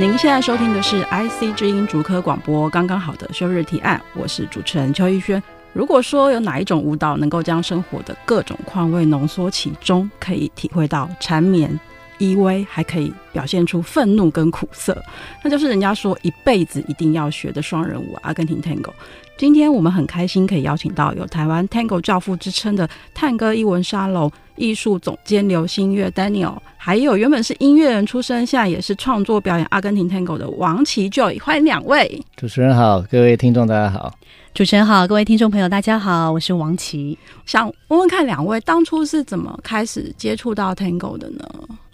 您现在收听的是 IC 之音竹科广播，刚刚好的休日提案，我是主持人邱逸轩。如果说有哪一种舞蹈能够将生活的各种况味浓缩其中，可以体会到缠绵依偎，还可以表现出愤怒跟苦涩，那就是人家说一辈子一定要学的双人舞——阿根廷 Tango。今天我们很开心可以邀请到有台湾 Tango 教父之称的探戈艺文沙龙艺术总监刘新月 Daniel，还有原本是音乐人出身，现在也是创作表演阿根廷 Tango 的王琦 Joy，欢迎两位。主持人好，各位听众大家好。主持人好，各位听众朋友大家好，我是王琦。想问问看两位当初是怎么开始接触到 Tango 的呢？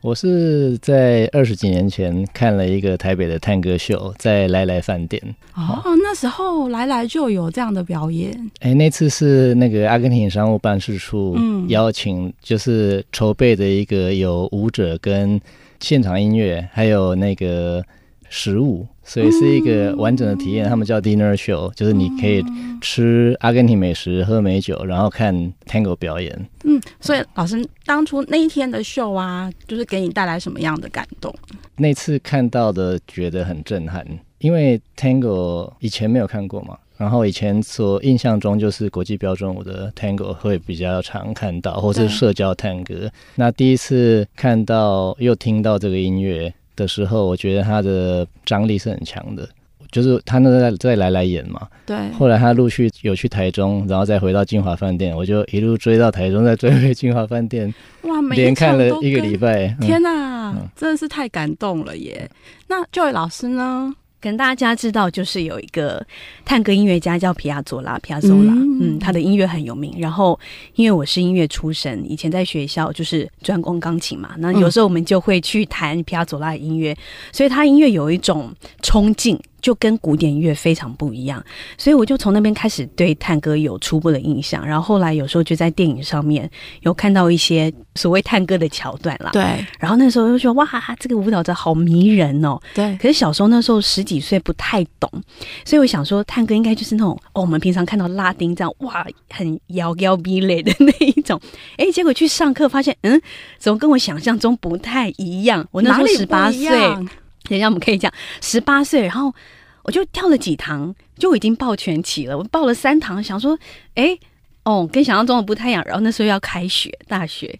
我是在二十几年前看了一个台北的探戈秀，在来来饭店。哦，那时候来来就有这样的表演。哎，那次是那个阿根廷商务办事处邀请，就是筹备的一个有舞者跟现场音乐，还有那个食物。所以是一个完整的体验，他们叫 dinner show，就是你可以吃阿根廷美食、喝美酒，然后看 tango 表演。嗯，所以老师当初那一天的秀啊，就是给你带来什么样的感动？那次看到的觉得很震撼，因为 tango 以前没有看过嘛，然后以前所印象中就是国际标准舞的 tango 会比较常看到，或是社交探戈。那第一次看到又听到这个音乐。的时候，我觉得他的张力是很强的，就是他那在在来来演嘛，对。后来他陆续有去台中，然后再回到金华饭店，我就一路追到台中，再追回金华饭店，哇，连看了一个礼拜，天哪，嗯、真的是太感动了耶！那这位老师呢？可能大家知道，就是有一个探戈音乐家叫皮亚佐拉，皮亚佐拉，嗯，他的音乐很有名。然后，因为我是音乐出身，以前在学校就是专攻钢琴嘛，那有时候我们就会去弹皮亚佐拉的音乐，所以他音乐有一种冲劲。就跟古典音乐非常不一样，所以我就从那边开始对探戈有初步的印象。然后后来有时候就在电影上面有看到一些所谓探戈的桥段啦。对。然后那时候就说哇，这个舞蹈者好迷人哦。对。可是小时候那时候十几岁不太懂，所以我想说探戈应该就是那种哦，我们平常看到拉丁这样哇，很摇摇逼类的那一种。哎，结果去上课发现，嗯，怎么跟我想象中不太一样？我那时候十八岁，等一下我们可以讲十八岁，然后。我就跳了几堂，就已经报全起了。我报了三堂，想说，哎、哦，跟想象中的不太一样。然后那时候要开学，大学，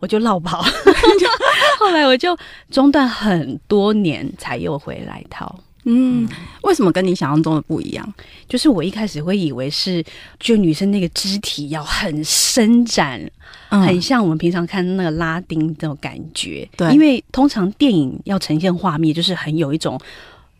我就落跑。后来我就中断很多年，才又回来套。嗯，为什么跟你想象中的不一样？就是我一开始会以为是，就女生那个肢体要很伸展，嗯、很像我们平常看那个拉丁这种感觉。对，因为通常电影要呈现画面，就是很有一种。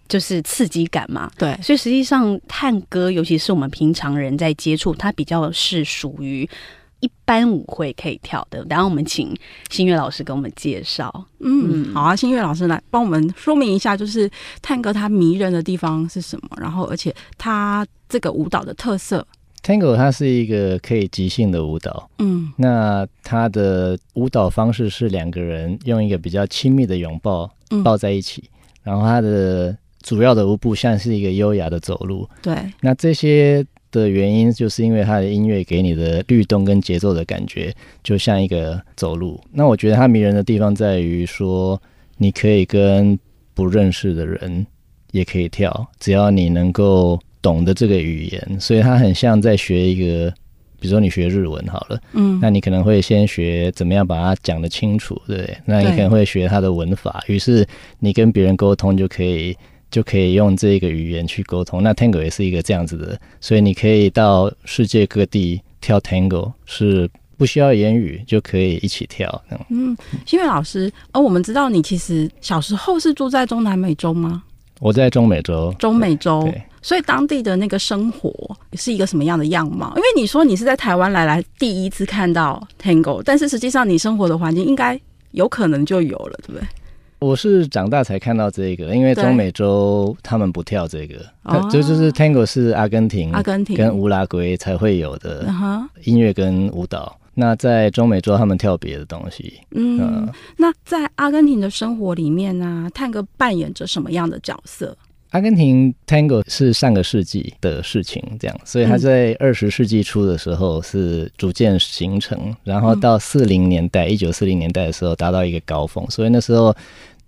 就是刺激感嘛，对，所以实际上探戈，尤其是我们平常人在接触，它比较是属于一般舞会可以跳的。然后我们请新月老师给我们介绍。嗯，嗯好啊，新月老师来帮我们说明一下，就是探戈它迷人的地方是什么？然后，而且它这个舞蹈的特色。Tango 它是一个可以即兴的舞蹈，嗯，那它的舞蹈方式是两个人用一个比较亲密的拥抱抱在一起，嗯、然后它的。主要的舞步像是一个优雅的走路，对。那这些的原因，就是因为它的音乐给你的律动跟节奏的感觉，就像一个走路。那我觉得它迷人的地方在于说，你可以跟不认识的人也可以跳，只要你能够懂得这个语言。所以它很像在学一个，比如说你学日文好了，嗯，那你可能会先学怎么样把它讲得清楚，对。那你可能会学它的文法，于是你跟别人沟通就可以。就可以用这个语言去沟通。那 Tango 也是一个这样子的，所以你可以到世界各地跳 Tango，是不需要言语就可以一起跳。嗯，新月老师，而、哦、我们知道你其实小时候是住在中南美洲吗？我在中美洲。中美洲，所以当地的那个生活是一个什么样的样貌？因为你说你是在台湾来来第一次看到 Tango，但是实际上你生活的环境应该有可能就有了，对不对？我是长大才看到这个，因为中美洲他们不跳这个，哦、就就是 Tango 是阿根廷、阿根廷。跟乌拉圭才会有的音乐跟舞蹈。那在中美洲他们跳别的东西。嗯，呃、那在阿根廷的生活里面呢、啊，探戈扮演着什么样的角色？阿根廷 Tango 是上个世纪的事情，这样，所以它在二十世纪初的时候是逐渐形成，嗯、然后到四零年代，一九四零年代的时候达到一个高峰，所以那时候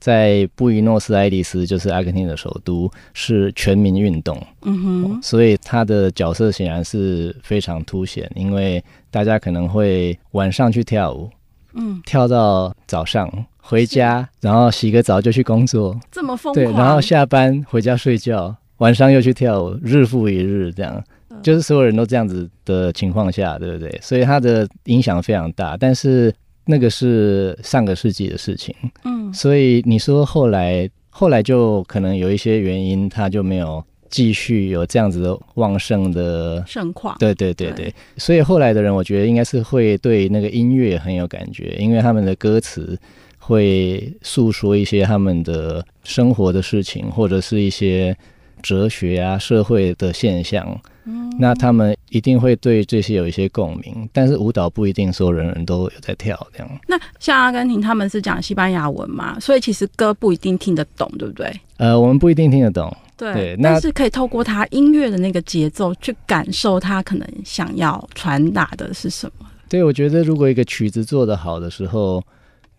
在布宜诺斯艾利斯，就是阿根廷的首都，是全民运动。嗯哼，所以他的角色显然是非常凸显，因为大家可能会晚上去跳舞，嗯，跳到早上。回家，然后洗个澡就去工作，这么疯狂。对，然后下班回家睡觉，晚上又去跳舞，日复一日，这样，嗯、就是所有人都这样子的情况下，对不对？所以他的影响非常大。但是那个是上个世纪的事情，嗯，所以你说后来，后来就可能有一些原因，它就没有继续有这样子的旺盛的盛况。对对对对，对所以后来的人，我觉得应该是会对那个音乐很有感觉，因为他们的歌词。会诉说一些他们的生活的事情，或者是一些哲学啊、社会的现象。嗯，那他们一定会对这些有一些共鸣。但是舞蹈不一定说人人都有在跳这样。那像阿根廷他们是讲西班牙文嘛，所以其实歌不一定听得懂，对不对？呃，我们不一定听得懂。对，对，但是可以透过他音乐的那个节奏去感受他可能想要传达的是什么。对，我觉得如果一个曲子做得好的时候。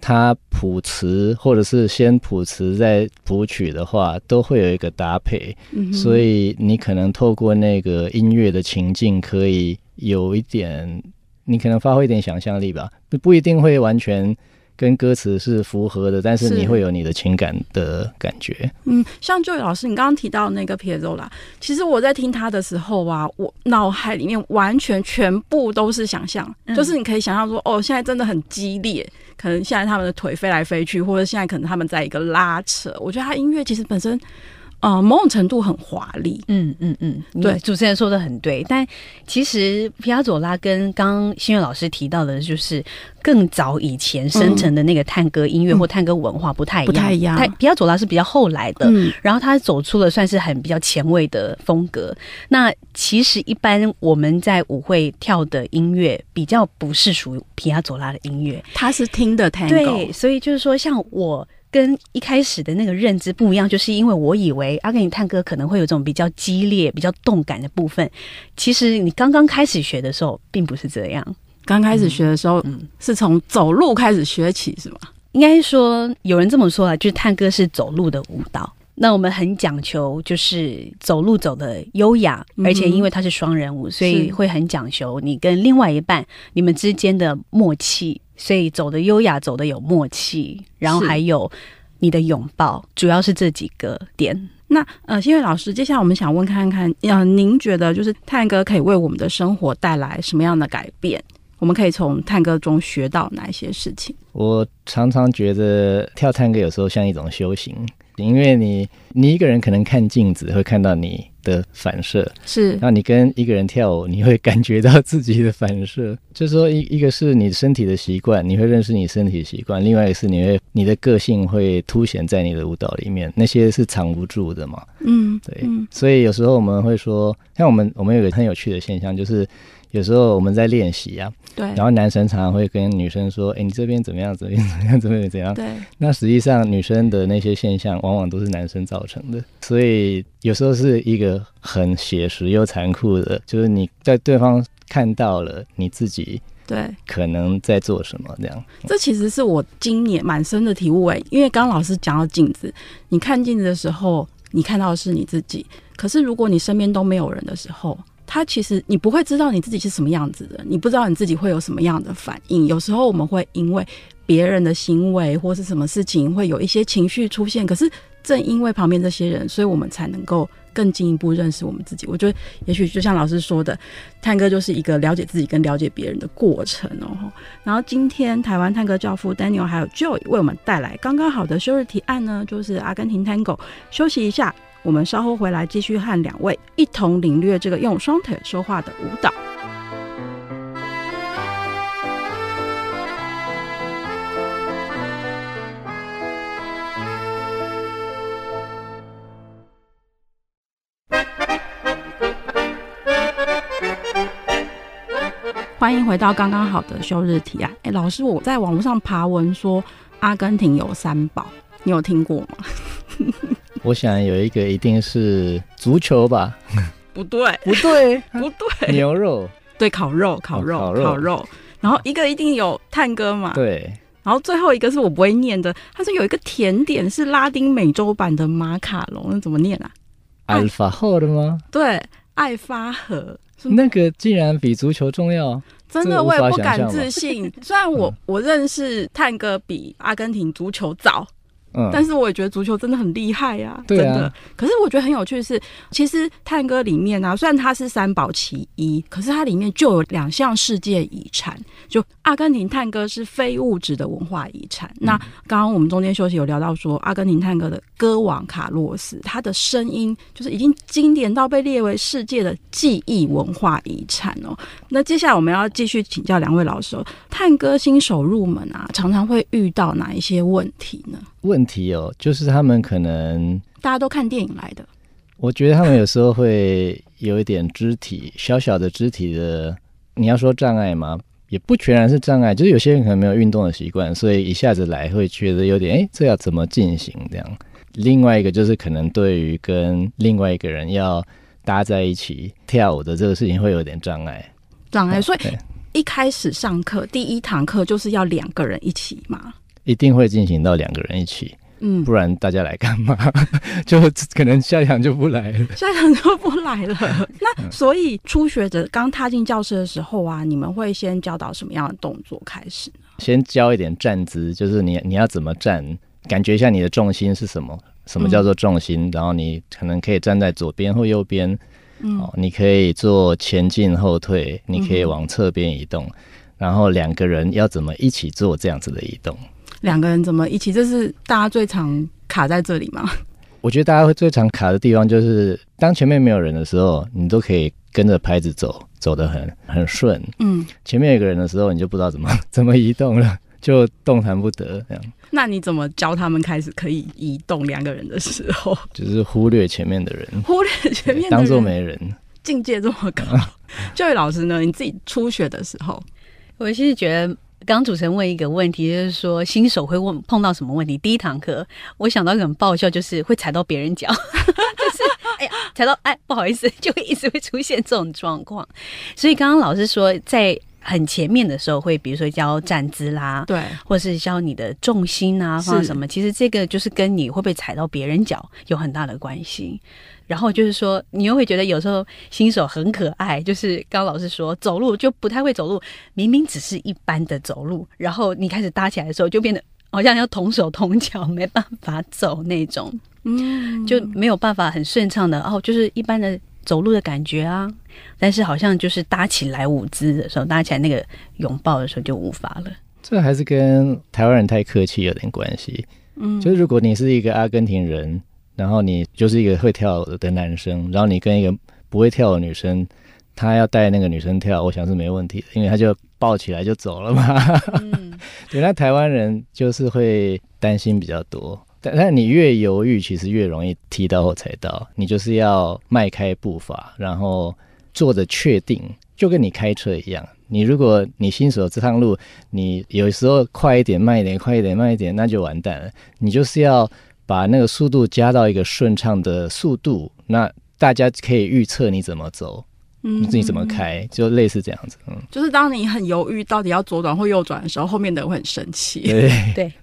他谱词，或者是先谱词再谱曲的话，都会有一个搭配，嗯、所以你可能透过那个音乐的情境，可以有一点，你可能发挥一点想象力吧，不不一定会完全。跟歌词是符合的，但是你会有你的情感的感觉。嗯，像 Joy 老师，你刚刚提到那个 Piazzolla，其实我在听他的时候啊，我脑海里面完全全部都是想象，嗯、就是你可以想象说，哦，现在真的很激烈，可能现在他们的腿飞来飞去，或者现在可能他们在一个拉扯。我觉得他音乐其实本身。呃，某种程度很华丽，嗯嗯嗯，对，主持人说的很对。但其实皮亚佐拉跟刚刚新月老师提到的，就是更早以前生成的那个探戈音乐或探戈文化不太一样，不太一样。他皮亚佐拉是比较后来的，嗯、然后他走出了算是很比较前卫的风格。那其实一般我们在舞会跳的音乐，比较不是属于皮亚佐拉的音乐，他是听的探戈。对，所以就是说，像我。跟一开始的那个认知不一样，就是因为我以为阿根廷探戈可能会有这种比较激烈、比较动感的部分。其实你刚刚开始学的时候，并不是这样。刚开始学的时候，嗯，是从走路开始学起，是吗？应该说有人这么说啊，就是探戈是走路的舞蹈。那我们很讲求，就是走路走的优雅，而且因为它是双人舞，所以会很讲求你跟另外一半你们之间的默契。所以走的优雅，走的有默契，然后还有你的拥抱，主要是这几个点。那呃，新月老师，接下来我们想问看看，呃，您觉得就是探戈可以为我们的生活带来什么样的改变？我们可以从探戈中学到哪一些事情？我常常觉得跳探戈有时候像一种修行。因为你，你一个人可能看镜子会看到你的反射，是。然后你跟一个人跳舞，你会感觉到自己的反射。就是说，一一个是你身体的习惯，你会认识你身体的习惯；另外一个是你会，你的个性会凸显在你的舞蹈里面，那些是藏不住的嘛。嗯，对。嗯，所以有时候我们会说，像我们，我们有个很有趣的现象，就是。有时候我们在练习啊，对，然后男生常常会跟女生说：“哎，你这边怎么样？怎么样？怎么样？怎么样？怎样？”对。那实际上女生的那些现象，往往都是男生造成的。所以有时候是一个很写实又残酷的，就是你在对方看到了你自己，对，可能在做什么这样。这其实是我今年满深的体悟哎，因为刚刚老师讲到镜子，你看镜子的时候，你看到的是你自己，可是如果你身边都没有人的时候。他其实你不会知道你自己是什么样子的，你不知道你自己会有什么样的反应。有时候我们会因为别人的行为或是什么事情，会有一些情绪出现。可是正因为旁边这些人，所以我们才能够更进一步认识我们自己。我觉得，也许就像老师说的，探戈就是一个了解自己跟了解别人的过程哦。然后今天台湾探戈教父 Daniel 还有 Joy 为我们带来刚刚好的休日提案呢，就是阿根廷探戈。休息一下。我们稍后回来继续和两位一同领略这个用双腿说话的舞蹈。欢迎回到刚刚好的休日提案。哎，老师，我在网络上爬文说阿根廷有三宝，你有听过吗？我想有一个一定是足球吧？不对，不对，不对，牛肉，对，烤肉，烤肉，烤肉，烤肉。然后一个一定有探戈嘛？对。然后最后一个是我不会念的，他说有一个甜点是拉丁美洲版的马卡龙，那怎么念啊？阿尔法赫的吗？对，爱发和。那个竟然比足球重要，真的我也不敢置信。虽然我 我认识探戈比阿根廷足球早。嗯，但是我也觉得足球真的很厉害呀，真的。可是我觉得很有趣的是，其实探戈里面啊，虽然它是三宝其一，可是它里面就有两项世界遗产。就阿根廷探戈是非物质的文化遗产。那刚刚我们中间休息有聊到说，阿根廷探戈的歌王卡洛斯，他的声音就是已经经典到被列为世界的记忆文化遗产哦。那接下来我们要继续请教两位老师哦，探戈新手入门啊，常常会遇到哪一些问题呢？问题哦，就是他们可能大家都看电影来的。我觉得他们有时候会有一点肢体小小的肢体的，你要说障碍吗？也不全然是障碍，就是有些人可能没有运动的习惯，所以一下子来会觉得有点哎，这要怎么进行这样？另外一个就是可能对于跟另外一个人要搭在一起跳舞的这个事情会有点障碍。障碍，所以一开始上课第一堂课就是要两个人一起吗？一定会进行到两个人一起，嗯，不然大家来干嘛？就可能下一堂就不来了，下一堂就不来了。那所以初学者刚踏进教室的时候啊，你们会先教导什么样的动作开始呢？先教一点站姿，就是你你要怎么站，感觉一下你的重心是什么？什么叫做重心？嗯、然后你可能可以站在左边或右边，嗯，哦，你可以做前进后退，你可以往侧边移动，嗯、然后两个人要怎么一起做这样子的移动？两个人怎么一起？这是大家最常卡在这里吗？我觉得大家会最常卡的地方就是，当前面没有人的时候，你都可以跟着拍子走，走得很很顺。嗯，前面有个人的时候，你就不知道怎么 怎么移动了，就动弹不得这样。那你怎么教他们开始可以移动两个人的时候？就是忽略前面的人，忽略前面的人，当做没人。境界这么高，这位老师呢？你自己初学的时候，我其实觉得。刚主持人问一个问题，就是说新手会问碰到什么问题？第一堂课，我想到很爆笑，就是会踩到别人脚，就是哎呀踩到哎不好意思，就会一直会出现这种状况。所以刚刚老师说，在很前面的时候会，比如说教站姿啦，对，或是教你的重心啊，放什么，其实这个就是跟你会不会踩到别人脚有很大的关系。然后就是说，你又会觉得有时候新手很可爱，就是刚刚老师说走路就不太会走路，明明只是一般的走路，然后你开始搭起来的时候，就变得好像要同手同脚，没办法走那种，嗯，就没有办法很顺畅的哦，就是一般的走路的感觉啊。但是好像就是搭起来舞姿的时候，搭起来那个拥抱的时候就无法了。这还是跟台湾人太客气有点关系。嗯，就是如果你是一个阿根廷人。然后你就是一个会跳舞的男生，然后你跟一个不会跳的女生，他要带那个女生跳，我想是没问题的，因为他就抱起来就走了嘛。嗯，对，那台湾人就是会担心比较多，但但你越犹豫，其实越容易踢到或踩到。你就是要迈开步伐，然后做着确定，就跟你开车一样。你如果你新手这趟路，你有时候快一点、慢一点、快一点、慢一点，那就完蛋了。你就是要。把那个速度加到一个顺畅的速度，那大家可以预测你怎么走，嗯，你怎么开，就类似这样子，嗯，就是当你很犹豫到底要左转或右转的时候，后面的人会很生气，对。对，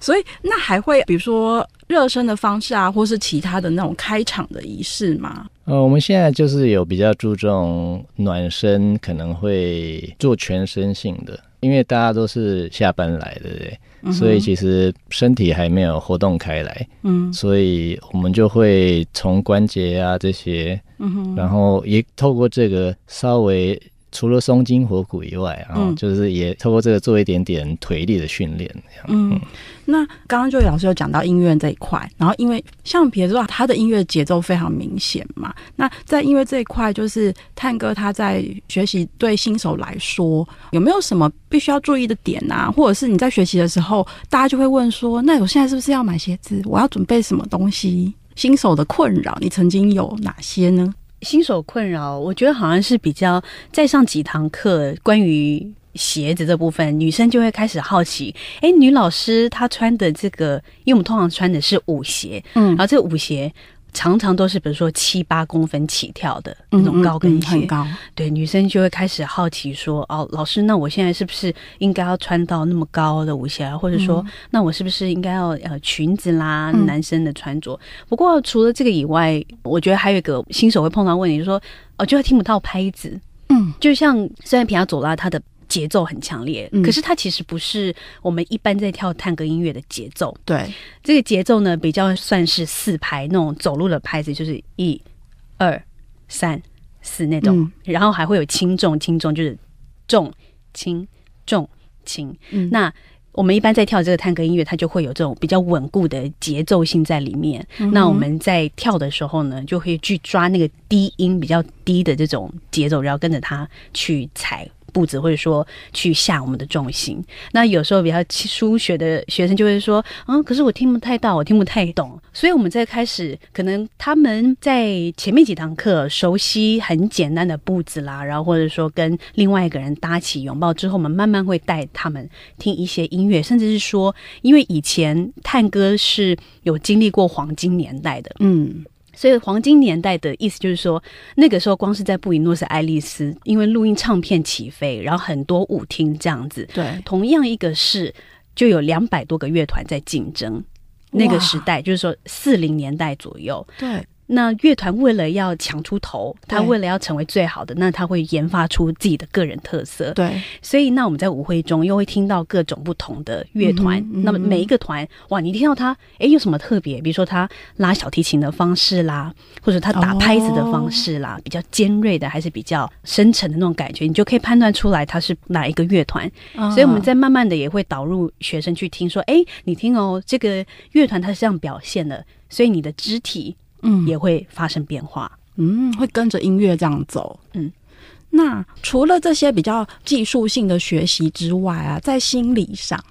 所以那还会比如说热身的方式啊，或是其他的那种开场的仪式吗？呃，我们现在就是有比较注重暖身，可能会做全身性的，因为大家都是下班来的？所以其实身体还没有活动开来，嗯，所以我们就会从关节啊这些，嗯哼，然后也透过这个稍微。除了松筋活骨以外，然后就是也透过这个做一点点腿力的训练。嗯，嗯，那刚刚就老师有讲到音乐这一块，然后因为像比如说他的音乐节奏非常明显嘛，那在音乐这一块，就是探哥他在学习对新手来说有没有什么必须要注意的点啊？或者是你在学习的时候，大家就会问说，那我现在是不是要买鞋子？我要准备什么东西？新手的困扰，你曾经有哪些呢？新手困扰，我觉得好像是比较再上几堂课关于鞋子这部分，女生就会开始好奇，哎，女老师她穿的这个，因为我们通常穿的是舞鞋，嗯，然后这个舞鞋。常常都是比如说七八公分起跳的那种高跟鞋，嗯嗯嗯、很高。对，女生就会开始好奇说：“哦，老师，那我现在是不是应该要穿到那么高的舞鞋啊？或者说，嗯、那我是不是应该要呃裙子啦？男生的穿着？”嗯、不过除了这个以外，我觉得还有一个新手会碰到问题，就是说哦，就会听不到拍子。嗯，就像虽然皮亚佐拉他的。节奏很强烈，可是它其实不是我们一般在跳探戈音乐的节奏。对，这个节奏呢，比较算是四拍那种走路的拍子，就是一、二、三、四那种，嗯、然后还会有轻重轻重，就是重轻重轻。嗯、那我们一般在跳这个探戈音乐，它就会有这种比较稳固的节奏性在里面。嗯、那我们在跳的时候呢，就会去抓那个低音比较低的这种节奏，然后跟着它去踩。步子，或者说去下我们的重心。那有时候比较初学的学生就会说：“嗯，可是我听不太到，我听不太懂。”所以我们在开始，可能他们在前面几堂课熟悉很简单的步子啦，然后或者说跟另外一个人搭起拥抱之后，我们慢慢会带他们听一些音乐，甚至是说，因为以前探戈是有经历过黄金年代的，嗯。所以黄金年代的意思就是说，那个时候光是在布宜诺斯艾利斯，因为录音唱片起飞，然后很多舞厅这样子。对，同样一个市就有两百多个乐团在竞争。那个时代就是说四零年代左右。对。那乐团为了要抢出头，他为了要成为最好的，那他会研发出自己的个人特色。对，所以那我们在舞会中又会听到各种不同的乐团。嗯嗯、那么每一个团，哇，你听到他，哎，有什么特别？比如说他拉小提琴的方式啦，或者他打拍子的方式啦，哦、比较尖锐的，还是比较深沉的那种感觉，你就可以判断出来他是哪一个乐团。哦、所以我们在慢慢的也会导入学生去听，说，哎，你听哦，这个乐团它是这样表现的，所以你的肢体。嗯，也会发生变化，嗯，会跟着音乐这样走，嗯。那除了这些比较技术性的学习之外啊，在心理上，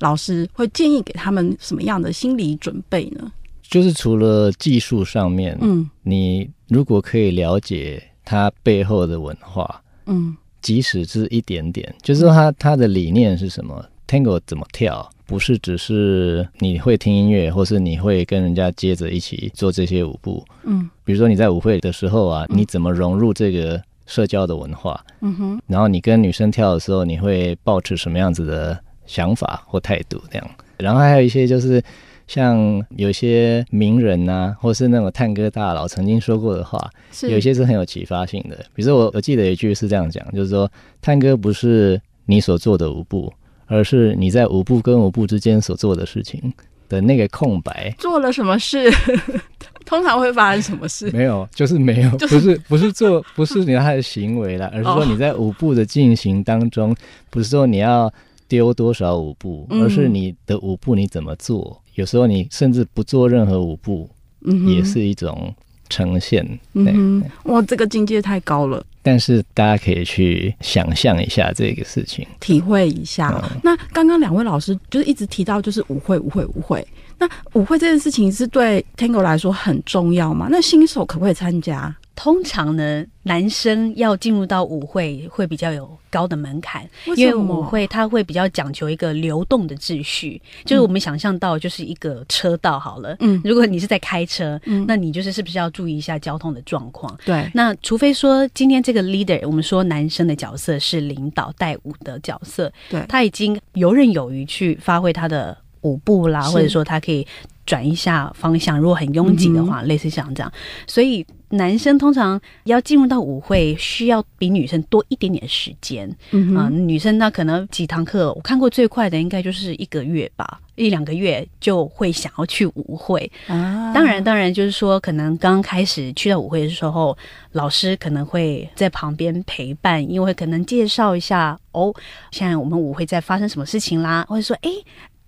老师会建议给他们什么样的心理准备呢？就是除了技术上面，嗯，你如果可以了解它背后的文化，嗯，即使是一点点，就是说他他的理念是什么，Tango 怎么跳。不是只是你会听音乐，或是你会跟人家接着一起做这些舞步。嗯，比如说你在舞会的时候啊，你怎么融入这个社交的文化？嗯哼，然后你跟女生跳的时候，你会抱持什么样子的想法或态度？这样，然后还有一些就是像有些名人啊，或是那种探戈大佬曾经说过的话，是有些是很有启发性的。比如说我我记得有一句是这样讲，就是说探戈不是你所做的舞步。而是你在舞步跟舞步之间所做的事情的那个空白，做了什么事？通常会发生什么事？没有，就是没有，就是、不是不是做，不是你他的行为了，而是说你在舞步的进行当中，不是说你要丢多少舞步，而是你的舞步你怎么做？有时候你甚至不做任何舞步，也是一种。呈现，嗯，哇，这个境界太高了。但是大家可以去想象一下这个事情，体会一下。嗯、那刚刚两位老师就是一直提到，就是舞会，舞会，舞会。那舞会这件事情是对 Tango 来说很重要吗？那新手可不可以参加？通常呢，男生要进入到舞会会比较有高的门槛，为因为舞会它会比较讲求一个流动的秩序，就是我们想象到就是一个车道好了。嗯，如果你是在开车，嗯，那你就是是不是要注意一下交通的状况？对，那除非说今天这个 leader，我们说男生的角色是领导带舞的角色，对，他已经游刃有余去发挥他的舞步啦，或者说他可以转一下方向，如果很拥挤的话，嗯、类似像这样，所以。男生通常要进入到舞会，需要比女生多一点点时间。嗯女生那可能几堂课，我看过最快的应该就是一个月吧，一两个月就会想要去舞会。啊，当然，当然就是说，可能刚开始去到舞会的时候，老师可能会在旁边陪伴，因为可能介绍一下哦，现在我们舞会在发生什么事情啦，或者说，哎。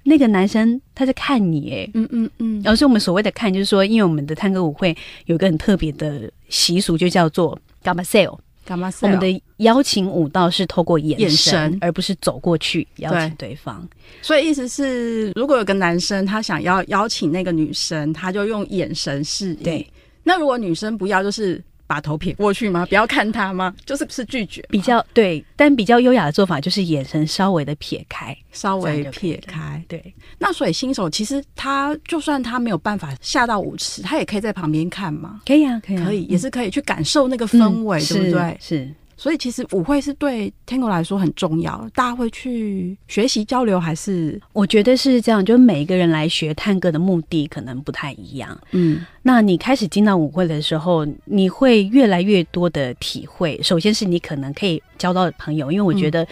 那个男生他在看你，哎，嗯嗯嗯，然后是我们所谓的看，就是说，因为我们的探戈舞会有一个很特别的习俗，就叫做 gambaseo，gambaseo，我们的邀请舞蹈是透过眼神，眼神。而不是走过去邀请对方。所以意思是，如果有个男生他想要邀请那个女生，他就用眼神示意。对，那如果女生不要，就是把头撇过去吗？不要看他吗？就是是拒绝，比较对，但比较优雅的做法就是眼神稍微的撇开，稍微撇开。对，那所以新手其实他就算他没有办法下到舞池，他也可以在旁边看嘛？可以啊，可以、啊，可以，也是可以去感受那个氛围，嗯、对不对？是。所以其实舞会是对 Tango 来说很重要，大家会去学习交流，还是我觉得是这样，就每一个人来学探戈的目的可能不太一样。嗯，那你开始进到舞会的时候，你会越来越多的体会。首先是你可能可以交到朋友，因为我觉得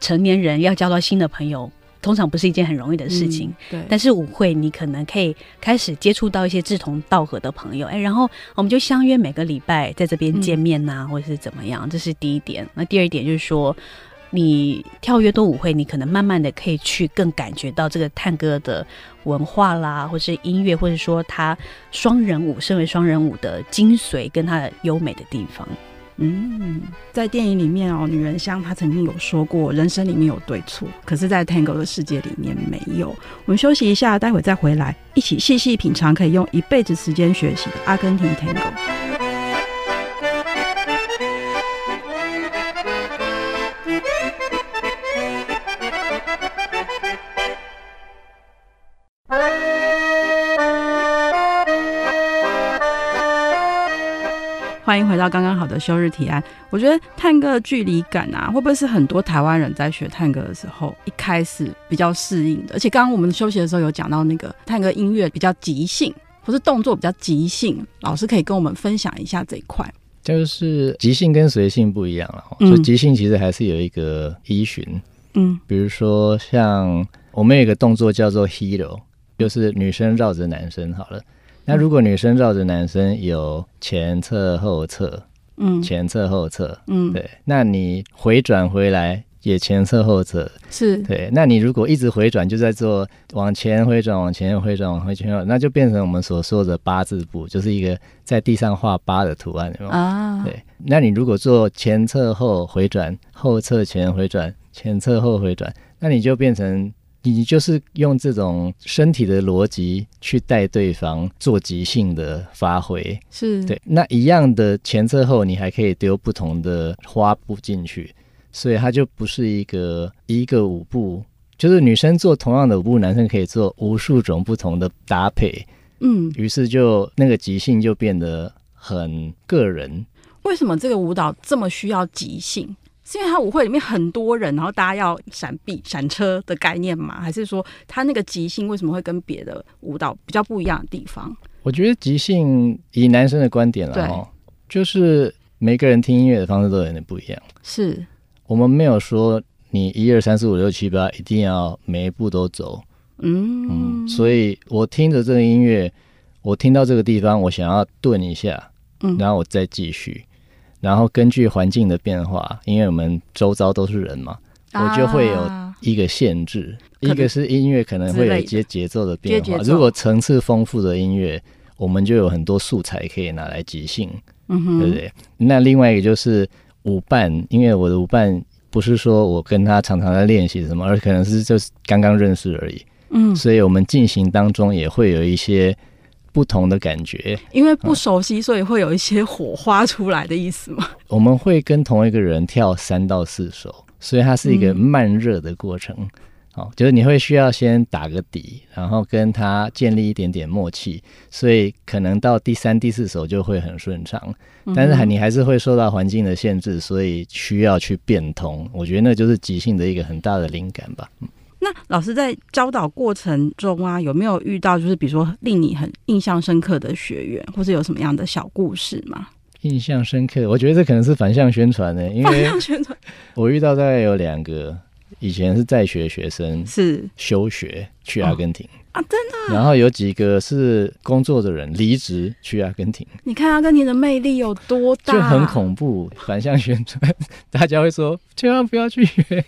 成年人要交到新的朋友。通常不是一件很容易的事情，嗯、对。但是舞会，你可能可以开始接触到一些志同道合的朋友，哎，然后我们就相约每个礼拜在这边见面呐、啊，嗯、或者是怎么样，这是第一点。那第二点就是说，你跳越多舞会，你可能慢慢的可以去更感觉到这个探戈的文化啦，或是音乐，或者说它双人舞，身为双人舞的精髓跟它的优美的地方。嗯，在电影里面哦，女人香她曾经有说过，人生里面有对错，可是，在 Tango 的世界里面没有。我们休息一下，待会再回来，一起细细品尝可以用一辈子时间学习的阿根廷 Tango。欢迎回到刚刚好的休日提案。我觉得探戈距离感啊，会不会是很多台湾人在学探戈的时候一开始比较适应的？而且刚刚我们休息的时候有讲到那个探戈音乐比较即兴，或是动作比较即兴，老师可以跟我们分享一下这一块。就是即兴跟随性不一样了，所以即兴其实还是有一个依循。嗯，比如说像我们有一个动作叫做 Hero，就是女生绕着男生好了。那如果女生绕着男生有前侧后侧，嗯，前侧后侧，嗯，对，那你回转回来也前侧后侧，是对。那你如果一直回转，就在做往前回转、往前回转、往回前，那就变成我们所说的八字步，就是一个在地上画八的图案，有没有？啊，对。那你如果做前侧后回转、后侧前回转、前侧后回转，那你就变成。你就是用这种身体的逻辑去带对方做即兴的发挥，是对。那一样的前侧后，你还可以丢不同的花步进去，所以它就不是一个一个舞步，就是女生做同样的舞步，男生可以做无数种不同的搭配。嗯，于是就那个即兴就变得很个人。为什么这个舞蹈这么需要即兴？是因为他舞会里面很多人，然后大家要闪避、闪车的概念吗？还是说他那个即兴为什么会跟别的舞蹈比较不一样的地方？我觉得即兴以男生的观点来哦，就是每个人听音乐的方式都有点不一样。是我们没有说你一二三四五六七八一定要每一步都走。嗯嗯，所以我听着这个音乐，我听到这个地方，我想要顿一下，嗯，然后我再继续。然后根据环境的变化，因为我们周遭都是人嘛，啊、我就会有一个限制。一个是音乐可能会有一些节奏的变化。如果层次丰富的音乐，我们就有很多素材可以拿来即兴，对不对？那另外一个就是舞伴，因为我的舞伴不是说我跟他常常在练习什么，而可能是就是刚刚认识而已。嗯，所以我们进行当中也会有一些。不同的感觉，因为不熟悉，所以会有一些火花出来的意思吗？我们会跟同一个人跳三到四首，所以它是一个慢热的过程。好、嗯，就是你会需要先打个底，然后跟他建立一点点默契，所以可能到第三、第四首就会很顺畅。但是你还是会受到环境的限制，所以需要去变通。我觉得那就是即兴的一个很大的灵感吧。那老师在教导过程中啊，有没有遇到就是比如说令你很印象深刻的学员，或者有什么样的小故事吗？印象深刻，我觉得这可能是反向宣传呢，因为反向宣传，我遇到大概有两个，以前是在学学生是休学去阿根廷、哦、啊，真的。然后有几个是工作的人离职去阿根廷。你看阿根廷的魅力有多大，就很恐怖。反向宣传，大家会说千万不要去学。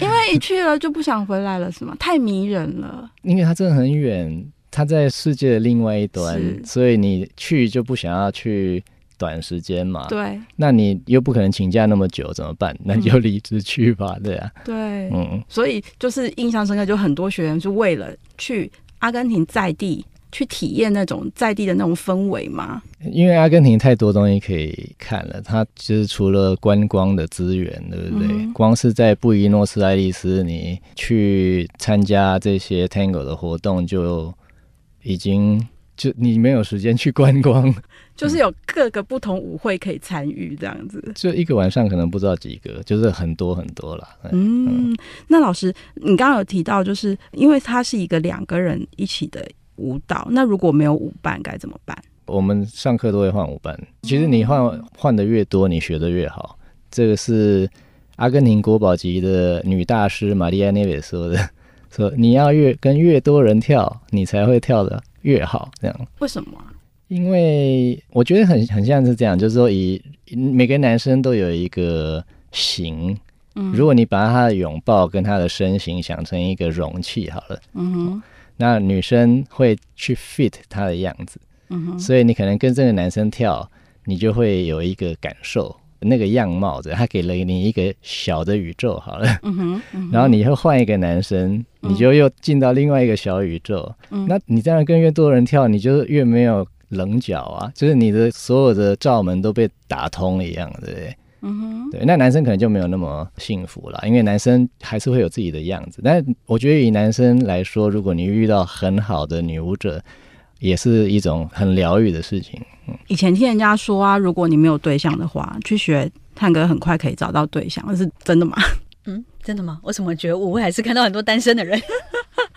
因为一去了就不想回来了，是吗？太迷人了。因为它真的很远，它在世界的另外一端，所以你去就不想要去短时间嘛。对。那你又不可能请假那么久，怎么办？那你就离职去吧，嗯、对啊。对，嗯。所以就是印象深刻，就很多学员是为了去阿根廷在地去体验那种在地的那种氛围吗？因为阿根廷太多东西可以看了，它其实除了观光的资源，对不对？嗯、光是在布宜诺斯艾利斯，你去参加这些 Tango 的活动，就已经就你没有时间去观光。就是有各个不同舞会可以参与，这样子。就一个晚上可能不知道几个，就是很多很多了。嗯，那老师，你刚刚有提到，就是因为它是一个两个人一起的舞蹈，那如果没有舞伴该怎么办？我们上课都会换舞伴。其实你换换的越多，你学的越好。这个是阿根廷国宝级的女大师玛丽安内维说的，说你要越跟越多人跳，你才会跳的越好。这样为什么？因为我觉得很很像是这样，就是说以，以每个男生都有一个型，嗯，如果你把他的拥抱跟他的身形想成一个容器好了，嗯哼，那女生会去 fit 他的样子，嗯哼，所以你可能跟这个男生跳，你就会有一个感受，那个样貌的，他给了你一个小的宇宙好了，嗯哼，然后你会换一个男生，你就又进到另外一个小宇宙，嗯，那你这样跟越多人跳，你就越没有。棱角啊，就是你的所有的罩门都被打通一样，对不对？嗯哼，对。那男生可能就没有那么幸福了，因为男生还是会有自己的样子。但我觉得以男生来说，如果你遇到很好的女舞者，也是一种很疗愈的事情。嗯。以前听人家说啊，如果你没有对象的话，去学探戈很快可以找到对象，那是真的吗？嗯，真的吗？我怎么觉得我会还是看到很多单身的人？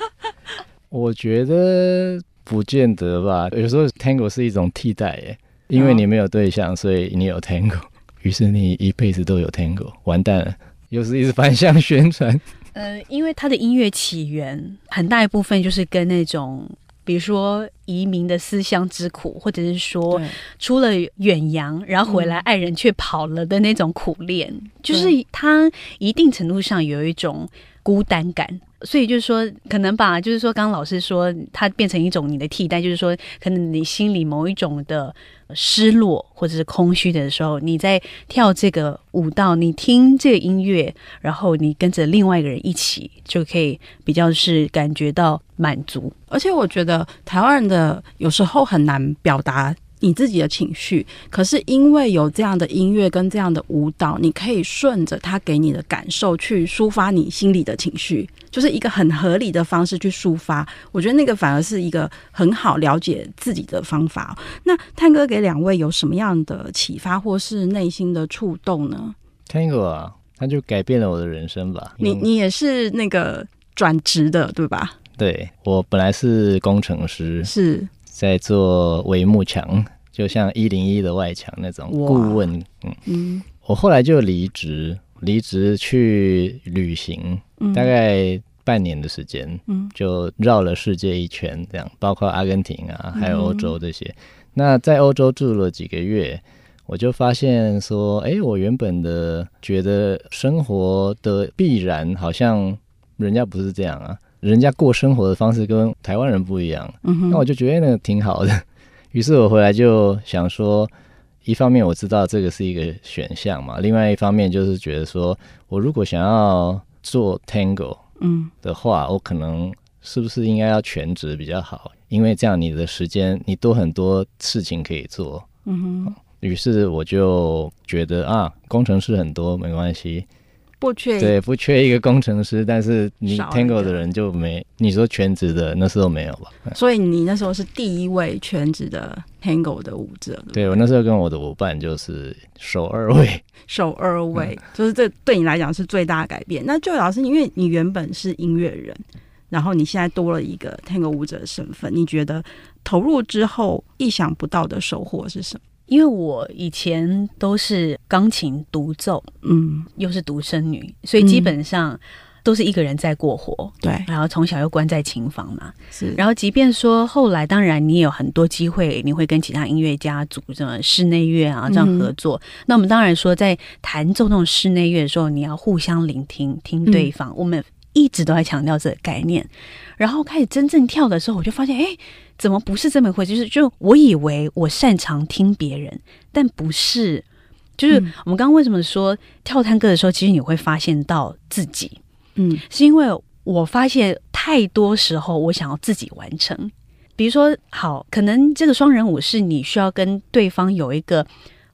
我觉得。不见得吧，有时候 Tango 是一种替代耶，因为你没有对象，所以你有 Tango，于是你一辈子都有 Tango，完蛋了，又是一直反向宣传。呃，因为它的音乐起源很大一部分就是跟那种，比如说移民的思乡之苦，或者是说出了远洋，然后回来爱人却跑了的那种苦恋，嗯，就是他一定程度上有一种孤单感。所以就是说，可能吧，就是说，刚刚老师说，它变成一种你的替代，就是说，可能你心里某一种的失落或者是空虚的时候，你在跳这个舞蹈，你听这个音乐，然后你跟着另外一个人一起，就可以比较是感觉到满足。而且我觉得台湾人的有时候很难表达。你自己的情绪，可是因为有这样的音乐跟这样的舞蹈，你可以顺着他给你的感受去抒发你心里的情绪，就是一个很合理的方式去抒发。我觉得那个反而是一个很好了解自己的方法。那探哥给两位有什么样的启发或是内心的触动呢？Tango 啊，他就改变了我的人生吧。你你也是那个转职的对吧？对，我本来是工程师，是在做帷幕墙。就像一零一的外墙那种顾问，嗯。嗯，我后来就离职，离职去旅行，嗯，大概半年的时间，嗯，就绕了世界一圈，这样，包括阿根廷啊，还有欧洲这些。嗯，那在欧洲住了几个月，我就发现说，哎，我原本的觉得生活的必然，好像人家不是这样啊，人家过生活的方式跟台湾人不一样，嗯，那我就觉得那个挺好的。于是我回来就想说，一方面我知道这个是一个选项嘛，另外一方面就是觉得说，我如果想要做 Tango 嗯的话，我可能是不是应该要全职比较好？因为这样你的时间你多很多事情可以做。嗯哼。于是我就觉得啊，工程师很多没关系。不缺对，不缺一个工程师，但是你 Tango 的人就没，你说全职的那时候没有吧？所以你那时候是第一位全职的 Tango 的舞者。对，对我那时候跟我的舞伴就是首二位，首二位，就是这对你来讲是最大的改变。那 Joy 老师，因为你原本是音乐人，然后你现在多了一个 Tango 舞者的身份，你觉得投入之后意想不到的收获是什么？因为我以前都是钢琴独奏，嗯，又是独生女，所以基本上都是一个人在过活，对、嗯。然后从小又关在琴房嘛，是。然后即便说后来，当然你也有很多机会，你会跟其他音乐家组什么室内乐啊这样合作。嗯、那我们当然说，在弹奏那种室内乐的时候，你要互相聆听，听对方。嗯、我们一直都在强调这个概念。然后开始真正跳的时候，我就发现，哎。怎么不是这么回事？就是就我以为我擅长听别人，但不是。就是我们刚刚为什么说跳探戈的时候，其实你会发现到自己，嗯，是因为我发现太多时候我想要自己完成，比如说，好，可能这个双人舞是你需要跟对方有一个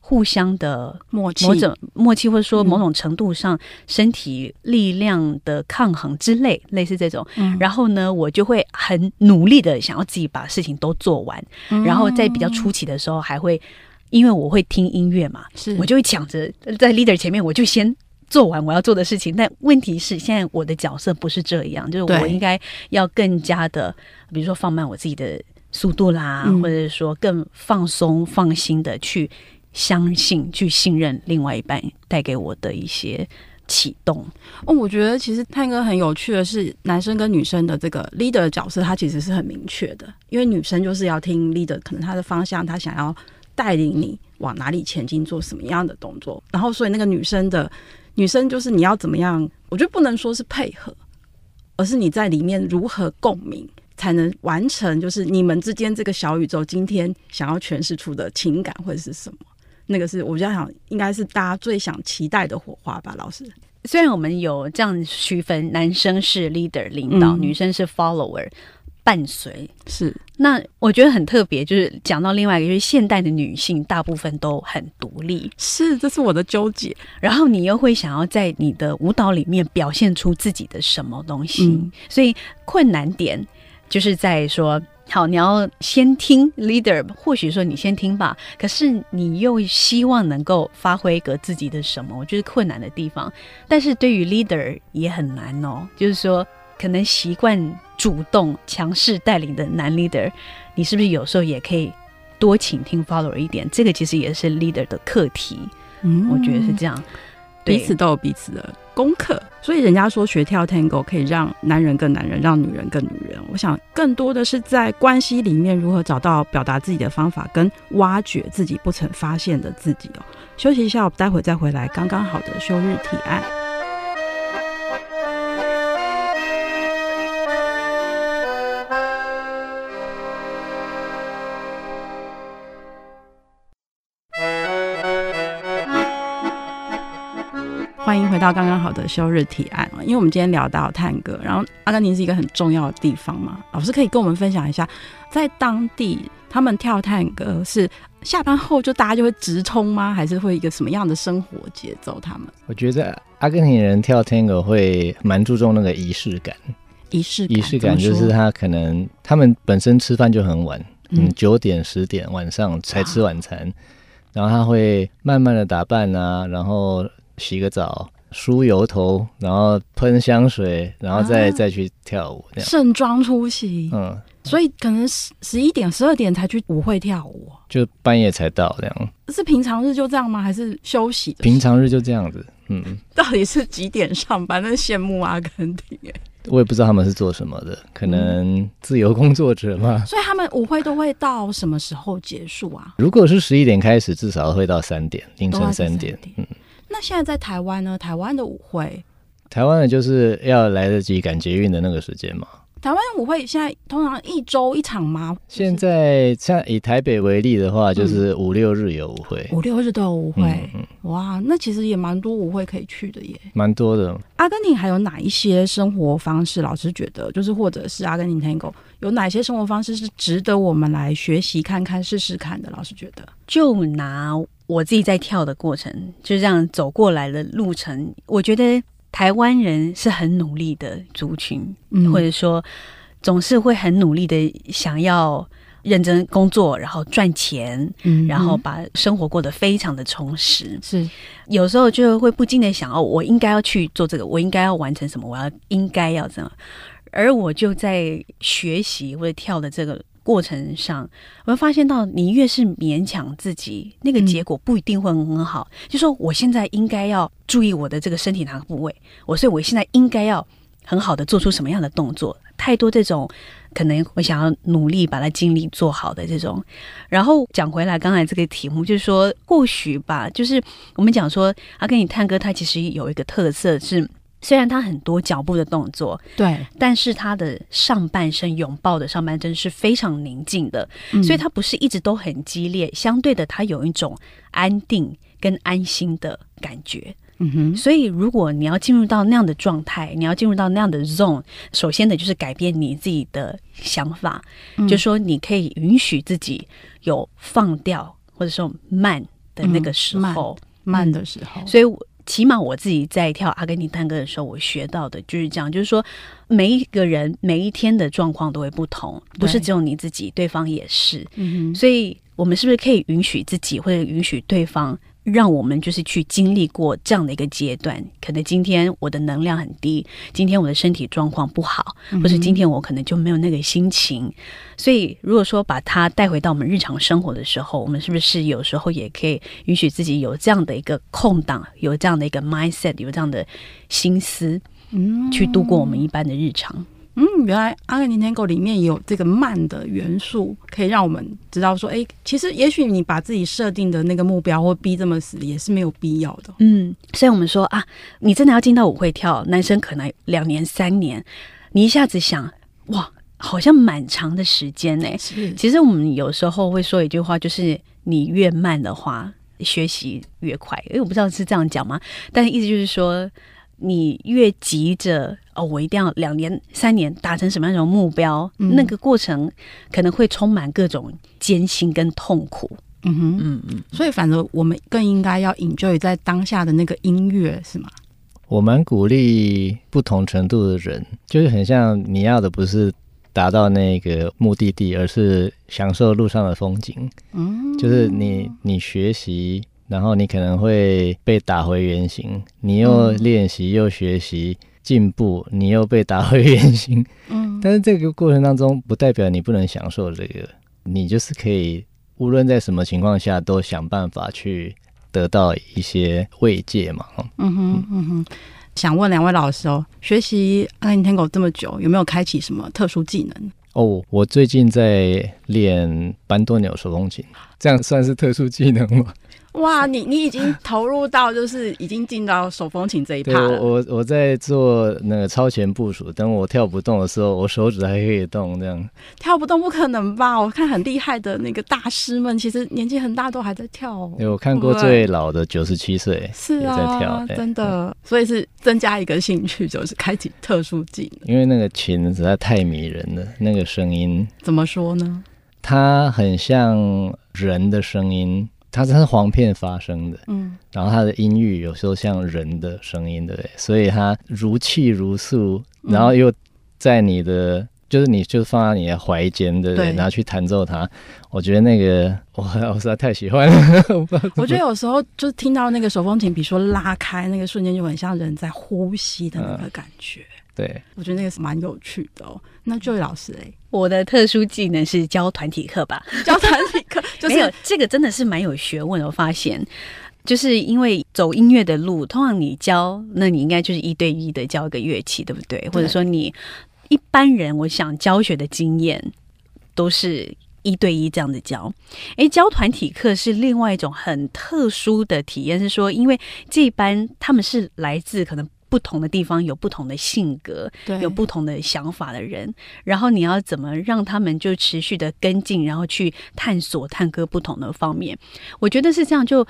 互相的默契，某种默契，或者说某种程度上身体力量的抗衡之类，嗯、类似这种。然后呢，我就会很努力的想要自己把事情都做完，嗯、然后在比较初期的时候，还会因为我会听音乐嘛，是。我就会抢着在 leader 前面，我就先。做完我要做的事情，但问题是现在我的角色不是这样，就是我应该要更加的，比如说放慢我自己的速度啦，嗯、或者说更放松、放心的去相信、去信任另外一半带给我的一些启动。哦，我觉得其实探哥很有趣的是，男生跟女生的这个 leader 角色，他其实是很明确的，因为女生就是要听 leader，可能他的方向，他想要带领你往哪里前进，做什么样的动作，然后所以那个女生的。女生就是你要怎么样？我觉得不能说是配合，而是你在里面如何共鸣，才能完成就是你们之间这个小宇宙今天想要诠释出的情感或者是什么？那个是我比较想应该是大家最想期待的火花吧。老师，虽然我们有这样区分，男生是 leader 领导，嗯、女生是 follower。伴随是，那我觉得很特别，就是讲到另外一个，就是现代的女性大部分都很独立，是，这是我的纠结。然后你又会想要在你的舞蹈里面表现出自己的什么东西，嗯、所以困难点就是在说，好，你要先听 leader，或许说你先听吧，可是你又希望能够发挥一个自己的什么，我觉得困难的地方。但是对于 leader 也很难哦，就是说。可能习惯主动强势带领的男 leader，你是不是有时候也可以多倾听 follower 一点？这个其实也是 leader 的课题。嗯，我觉得是这样，彼此都有彼此的功课。所以人家说学跳 Tango 可以让男人更男人，让女人更女人。我想更多的是在关系里面如何找到表达自己的方法，跟挖掘自己不曾发现的自己哦。休息一下，我待会再回来。刚刚好的休日提案。到刚刚好的休日提案，因为我们今天聊到探戈，然后阿根廷是一个很重要的地方嘛，老师可以跟我们分享一下，在当地他们跳探戈是下班后就大家就会直冲吗？还是会一个什么样的生活节奏？他们我觉得阿根廷人跳探戈会蛮注重那个仪式感，仪式仪式感就是他可能他们本身吃饭就很晚，嗯，九点十点晚上才吃晚餐，啊、然后他会慢慢的打扮啊，然后。洗个澡，梳油头，然后喷香水，然后再、啊、再去跳舞，盛装出席。嗯，所以可能十十一点、十二点才去舞会跳舞，就半夜才到这样。是平常日就这样吗？还是休息？平常日就这样子。嗯，到底是几点上班？那羡慕阿根廷哎，我也不知道他们是做什么的，可能自由工作者嘛。所以他们舞会都会到什么时候结束啊？如果是十一点开始，至少会到三点，凌晨三点。嗯。现在在台湾呢？台湾的舞会，台湾的就是要来得及赶捷运的那个时间嘛。台湾舞会现在通常一周一场吗？现在像以台北为例的话，就是五六日有舞会，五六日都有舞会。嗯嗯、哇，那其实也蛮多舞会可以去的耶，蛮多的。阿根廷还有哪一些生活方式？老师觉得，就是或者是阿根廷 Tango 有哪些生活方式是值得我们来学习看看、试试看的？老师觉得，就拿。我自己在跳的过程，就这样走过来的路程，我觉得台湾人是很努力的族群，嗯、或者说总是会很努力的想要认真工作，然后赚钱，嗯、然后把生活过得非常的充实。是有时候就会不禁的想，哦，我应该要去做这个，我应该要完成什么，我要应该要这样，而我就在学习或者跳的这个。过程上，我会发现到你越是勉强自己，那个结果不一定会很好。嗯、就说我现在应该要注意我的这个身体哪个部位，我所以我现在应该要很好的做出什么样的动作。太多这种可能，我想要努力把它尽力做好的这种。然后讲回来，刚才这个题目就是说，或许吧，就是我们讲说，阿根廷探戈，它其实有一个特色是。虽然他很多脚步的动作，对，但是他的上半身拥抱的上半身是非常宁静的，嗯、所以他不是一直都很激烈。相对的，他有一种安定跟安心的感觉。嗯哼，所以如果你要进入到那样的状态，你要进入到那样的 zone，首先的就是改变你自己的想法，嗯、就说你可以允许自己有放掉或者说慢的那个时候，嗯、慢，慢的时候。所以我。起码我自己在跳阿根廷探戈的时候，我学到的就是这样，就是说每一个人每一天的状况都会不同，不是只有你自己，对方也是。嗯哼，所以我们是不是可以允许自己，或者允许对方？让我们就是去经历过这样的一个阶段，可能今天我的能量很低，今天我的身体状况不好，或者今天我可能就没有那个心情。嗯、所以，如果说把它带回到我们日常生活的时候，我们是不是有时候也可以允许自己有这样的一个空档，有这样的一个 mindset，有这样的心思，嗯，去度过我们一般的日常？嗯，原来阿根廷探戈里面也有这个慢的元素，可以让我们知道说，哎，其实也许你把自己设定的那个目标或逼这么死，也是没有必要的。嗯，所以我们说啊，你真的要进到舞会跳，男生可能两年三年，你一下子想，哇，好像蛮长的时间呢。是，其实我们有时候会说一句话，就是你越慢的话，学习越快。因为我不知道是这样讲吗？但是意思就是说。你越急着哦，我一定要两年、三年达成什么样的目标，嗯、那个过程可能会充满各种艰辛跟痛苦。嗯哼，嗯嗯，所以反正我们更应该要 enjoy 在当下的那个音乐，是吗？我蛮鼓励不同程度的人，就是很像你要的不是达到那个目的地，而是享受路上的风景。嗯，就是你你学习。然后你可能会被打回原形，你又练习又学习进步，你又被打回原形。嗯，但是这个过程当中不代表你不能享受这个，你就是可以无论在什么情况下都想办法去得到一些慰藉嘛。嗯哼嗯哼，想问两位老师哦，学习阿根廷探戈这么久，有没有开启什么特殊技能？哦，我最近在练班多纽手风琴，这样算是特殊技能吗？哇，你你已经投入到就是已经进到手风琴这一趴了。我我在做那个超前部署，等我跳不动的时候，我手指还可以动，这样。跳不动不可能吧？我看很厉害的那个大师们，其实年纪很大都还在跳哦。有看过最老的九十七岁是啊，在跳，真的。所以是增加一个兴趣，就是开启特殊技能。因为那个琴实在太迷人了，那个声音怎么说呢？它很像人的声音。它是簧片发声的，嗯，然后它的音域有时候像人的声音，对不对？所以它如泣如诉，然后又在你的，嗯、就是你就放在你的怀间，对不对？对，然后去弹奏它，我觉得那个我我实在太喜欢了。我觉得有时候就是听到那个手风琴，比如说拉开那个瞬间，就很像人在呼吸的那个感觉。嗯对，我觉得那个是蛮有趣的哦。那 Joy 老师哎，我的特殊技能是教团体课吧？教团体课就是这个，真的是蛮有学问的。我发现，就是因为走音乐的路，通常你教，那你应该就是一对一的教一个乐器，对不对？对，或者说你一般人，我想教学的经验都是一对一这样子教。诶，教团体课是另外一种很特殊的体验，是说，因为这一班他们是来自可能。不同的地方有不同的性格，对，有不同的想法的人，然后你要怎么让他们就持续的跟进，然后去探索探戈不同的方面？我觉得是这样。就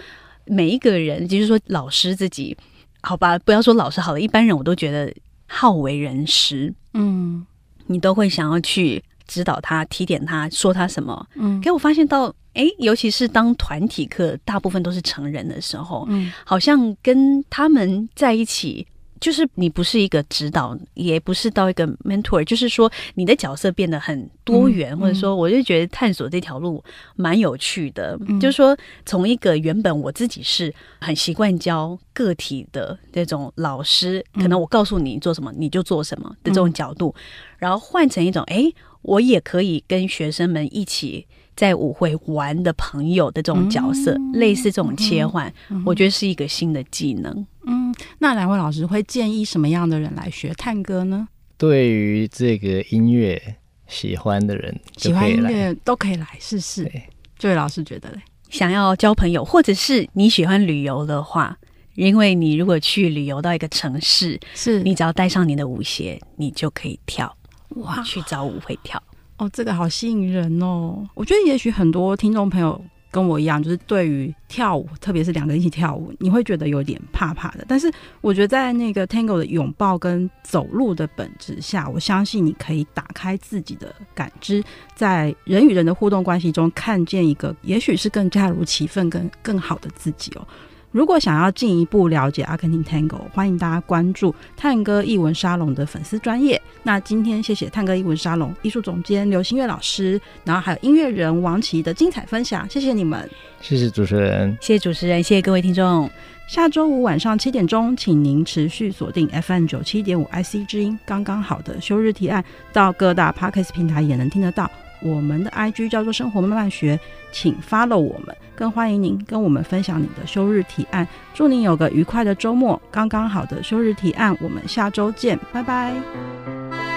每一个人，就是说老师自己，好吧，不要说老师好了，一般人我都觉得好为人师，嗯，你都会想要去指导他、提点他、说他什么，嗯。给我发现到，哎，尤其是当团体课大部分都是成人的时候，嗯，好像跟他们在一起。就是你不是一个指导，也不是到一个 mentor，就是说你的角色变得很多元，嗯、或者说，我就觉得探索这条路蛮有趣的。嗯、就是说，从一个原本我自己是很习惯教个体的那种老师，嗯、可能我告诉你做什么你就做什么的这种角度，嗯、然后换成一种，哎，我也可以跟学生们一起在舞会玩的朋友的这种角色，嗯、类似这种切换，嗯、我觉得是一个新的技能。嗯，那两位老师会建议什么样的人来学探戈呢？对于这个音乐喜欢的人，喜欢音乐都可以来试试。对这位老师觉得嘞，想要交朋友，或者是你喜欢旅游的话，因为你如果去旅游到一个城市，是你只要带上你的舞鞋，你就可以跳，哇，去找舞会跳。哦，这个好吸引人哦！我觉得也许很多听众朋友跟我一样，就是对于跳舞，特别是两个人一起跳舞，你会觉得有点怕怕的。但是我觉得在那个 Tango 的拥抱跟走路的本质下，我相信你可以打开自己的感知，在人与人的互动关系中，看见一个也许是更加如其分、更更好的自己哦。如果想要进一步了解阿根廷 Tango，欢迎大家关注探戈艺文沙龙的粉丝专业。那今天谢谢探戈艺文沙龙艺术总监刘新月老师，然后还有音乐人王琦的精彩分享，谢谢你们，谢谢主持人，谢谢主持人，谢谢各位听众。下周五晚上七点钟，请您持续锁定 FM 九七点五 IC 之音，刚刚好的休日提案到各大 Podcast 平台也能听得到。我们的 IG 叫做生活慢慢学，请 follow 我们，更欢迎您跟我们分享你的休日提案。祝您有个愉快的周末，刚刚好的休日提案，我们下周见，拜拜。